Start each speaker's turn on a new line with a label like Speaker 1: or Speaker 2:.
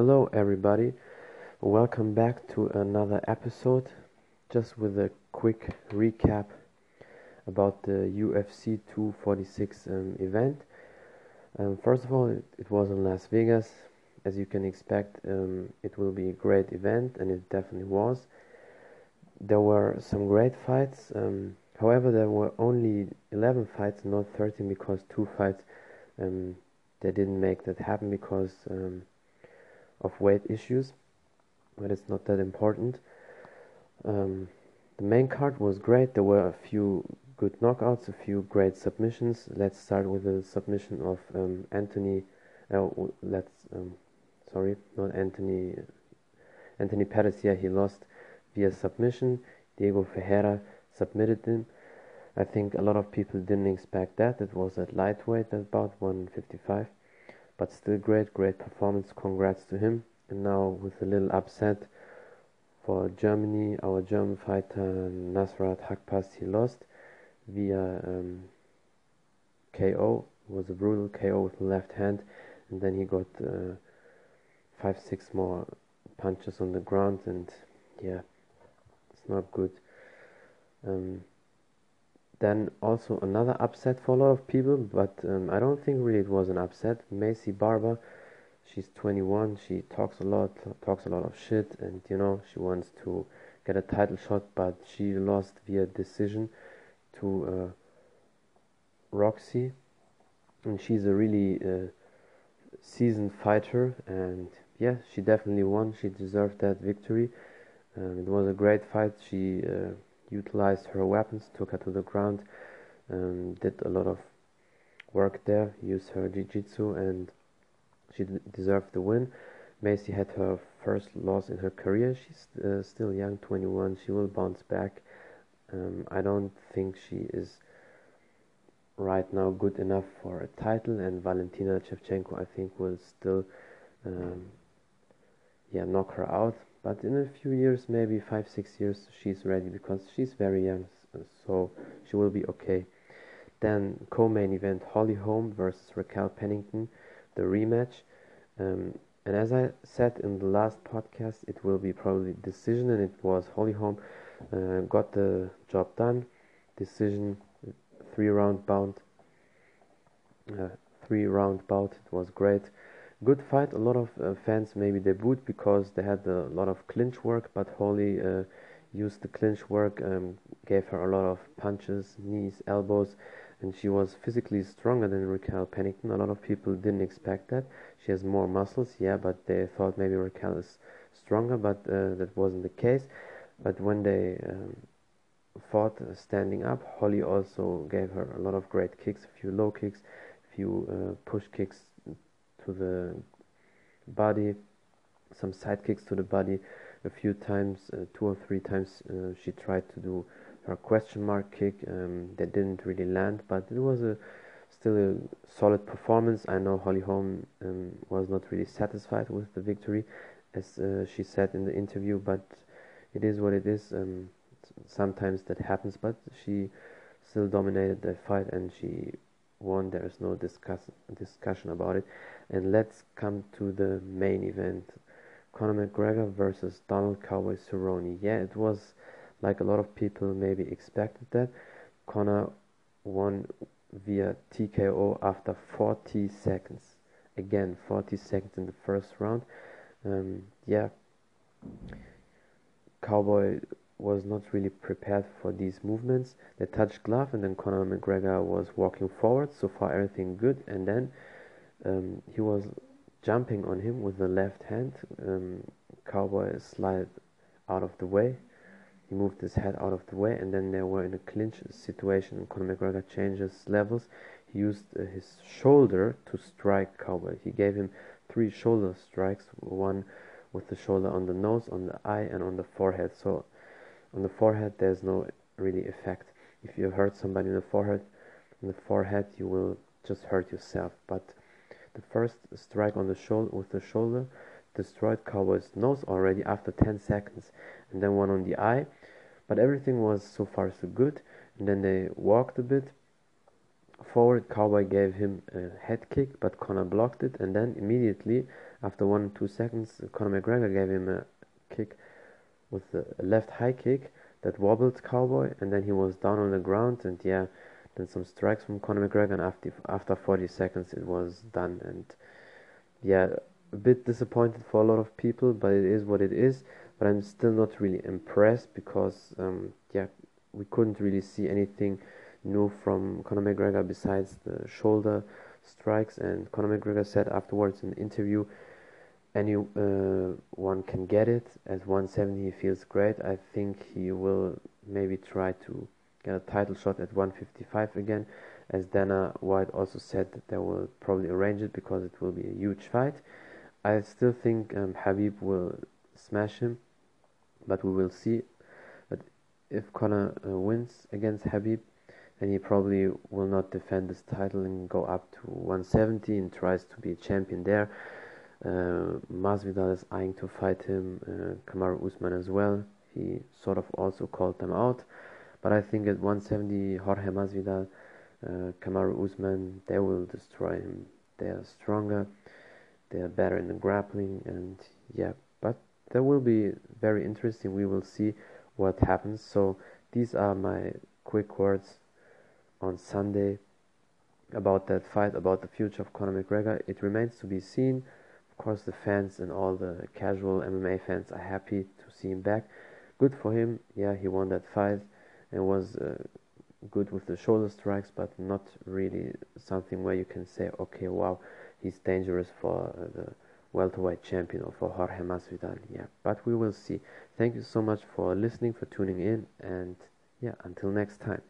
Speaker 1: Hello, everybody. Welcome back to another episode. Just with a quick recap about the UFC 246 um, event. Um, first of all, it, it, was in Las Vegas. As you can expect, um, it will be a great event, and it definitely was. There were some great fights. Um, however, there were only 11 fights, not 13, because two fights um, they didn't make that happen because um, of weight issues, but it's not that important. Um, the main card was great. There were a few good knockouts, a few great submissions. Let's start with the submission of um, Anthony. Uh, let's um, sorry, not Anthony. Anthony Pettis. Yeah, he lost via submission. Diego Ferreira submitted him. I think a lot of people didn't expect that. It was at lightweight, about 155 but still great, great performance. Congrats to him. And now with a little upset for Germany, our German fighter Nasrat Haqparast, he lost via um, KO. It was a brutal KO with the left hand, and then he got uh, five, six more punches on the ground, and yeah, it's not good. Um, then also another upset for a lot of people, but um, I don't think really it was an upset. Maycee Barber, she's 21, she talks a lot, talks a lot of shit, and you know she wants to get a title shot, but she lost via decision to uh, Roxy, and she's a really uh, seasoned fighter, and yeah, she definitely won. She deserved that victory. Um, it was a great fight. She uh, utilized her weapons, took her to the ground, um, did a lot of work there, used her jiu-jitsu, and she deserved the win. Maycee had her first loss in her career. She's uh, still young, 21. She will bounce back. Um, I don't think she is right now good enough for a title, and Valentina Shevchenko, I think, will still, um, yeah, knock her out but in a few years maybe five six years she's ready because she's very young so she will be okay. Then co-main event holly holm versus raquel pennington the rematch. Um, and as i said in the last podcast it will be probably decision and it was holly holm uh, got the job done. Decision three round bout uh, three round bout. It was great good fight. A lot of uh, fans maybe they booed because they had a lot of clinch work, but Holly uh, used the clinch work, um, gave her a lot of punches, knees, elbows, and she was physically stronger than Raquel Pennington. A lot of people didn't expect that. She has more muscles, yeah, but they thought maybe Raquel is stronger, but uh, that wasn't the case. But when they um, fought uh, standing up, Holly also gave her a lot of great kicks, a few low kicks, a few uh, push kicks to the body, some side kicks to the body a few times, uh, two or three times uh, she tried to do her question mark kick um, that didn't really land, but it was a still a solid performance. I know Holly Holm um, was not really satisfied with the victory, as uh, she said in the interview, but it is what it is. Um, sometimes that happens, but she still dominated that fight and she won. There is no discuss discussion about it. And let's come to the main event. Conor McGregor versus Donald Cowboy Cerrone. Yeah, it was like a lot of people maybe expected that. Conor won via TKO after 40 seconds. Again, 40 seconds in the first round. Um, yeah, Cowboy was not really prepared for these movements. They touched glove, and then Conor McGregor was walking forward. So far, everything good. And then um, he was jumping on him with the left hand. Um, Cowboy slid out of the way. He moved his head out of the way, and then they were in a clinch situation. Conor McGregor changes levels. He used uh, his shoulder to strike Cowboy. He gave him three shoulder strikes, one with the shoulder on the nose, on the eye, and on the forehead. So on the forehead, there's no really effect. If you hurt somebody in the forehead, on the forehead, you will just hurt yourself. But the first strike on the shoulder with the shoulder destroyed Cowboy's nose already after 10 seconds, and then one on the eye. But everything was so far so good. And then they walked a bit, forward. Cowboy gave him a head kick, but Conor blocked it, and then immediately, after one two seconds, Conor McGregor gave him a kick with a left high kick that wobbled Cowboy, and then he was down on the ground, and yeah, then some strikes from Conor McGregor, and after after 40 seconds, it was done, and yeah, a bit disappointed for a lot of people, but it is what it is. But I'm still not really impressed because um, yeah, we couldn't really see anything new from Conor McGregor besides the shoulder strikes. And Conor McGregor said afterwards in the interview, anyone uh, can get it. At 170, he feels great. I think he will maybe try to get a title shot at 155 again. As Dana White also said that they will probably arrange it because it will be a huge fight. I still think um, Khabib will smash him, but we will see. But if Conor uh, wins against Khabib then he probably will not defend this title and go up to 170 and tries to be a champion there. Uh, Masvidal is eyeing to fight him, uh, Kamaru Usman as well. He sort of also called them out, but I think at 170, Jorge Masvidal, uh, Kamaru Usman, they will destroy him. They are stronger, they are better in the grappling, and yeah, but that will be very interesting. We will see what happens. So these are my quick words on Sunday about that fight, about the future of Conor McGregor. It remains to be seen. Course, the fans and all the casual MMA fans are happy to see him back. Good for him. Yeah, he won that fight and was uh, good with the shoulder strikes, but not really something where you can say, okay, wow, he's dangerous for uh, the welterweight champion or for Jorge Masvidal. Yeah, but we will see. Thank you so much for listening, for tuning in, and yeah, until next time.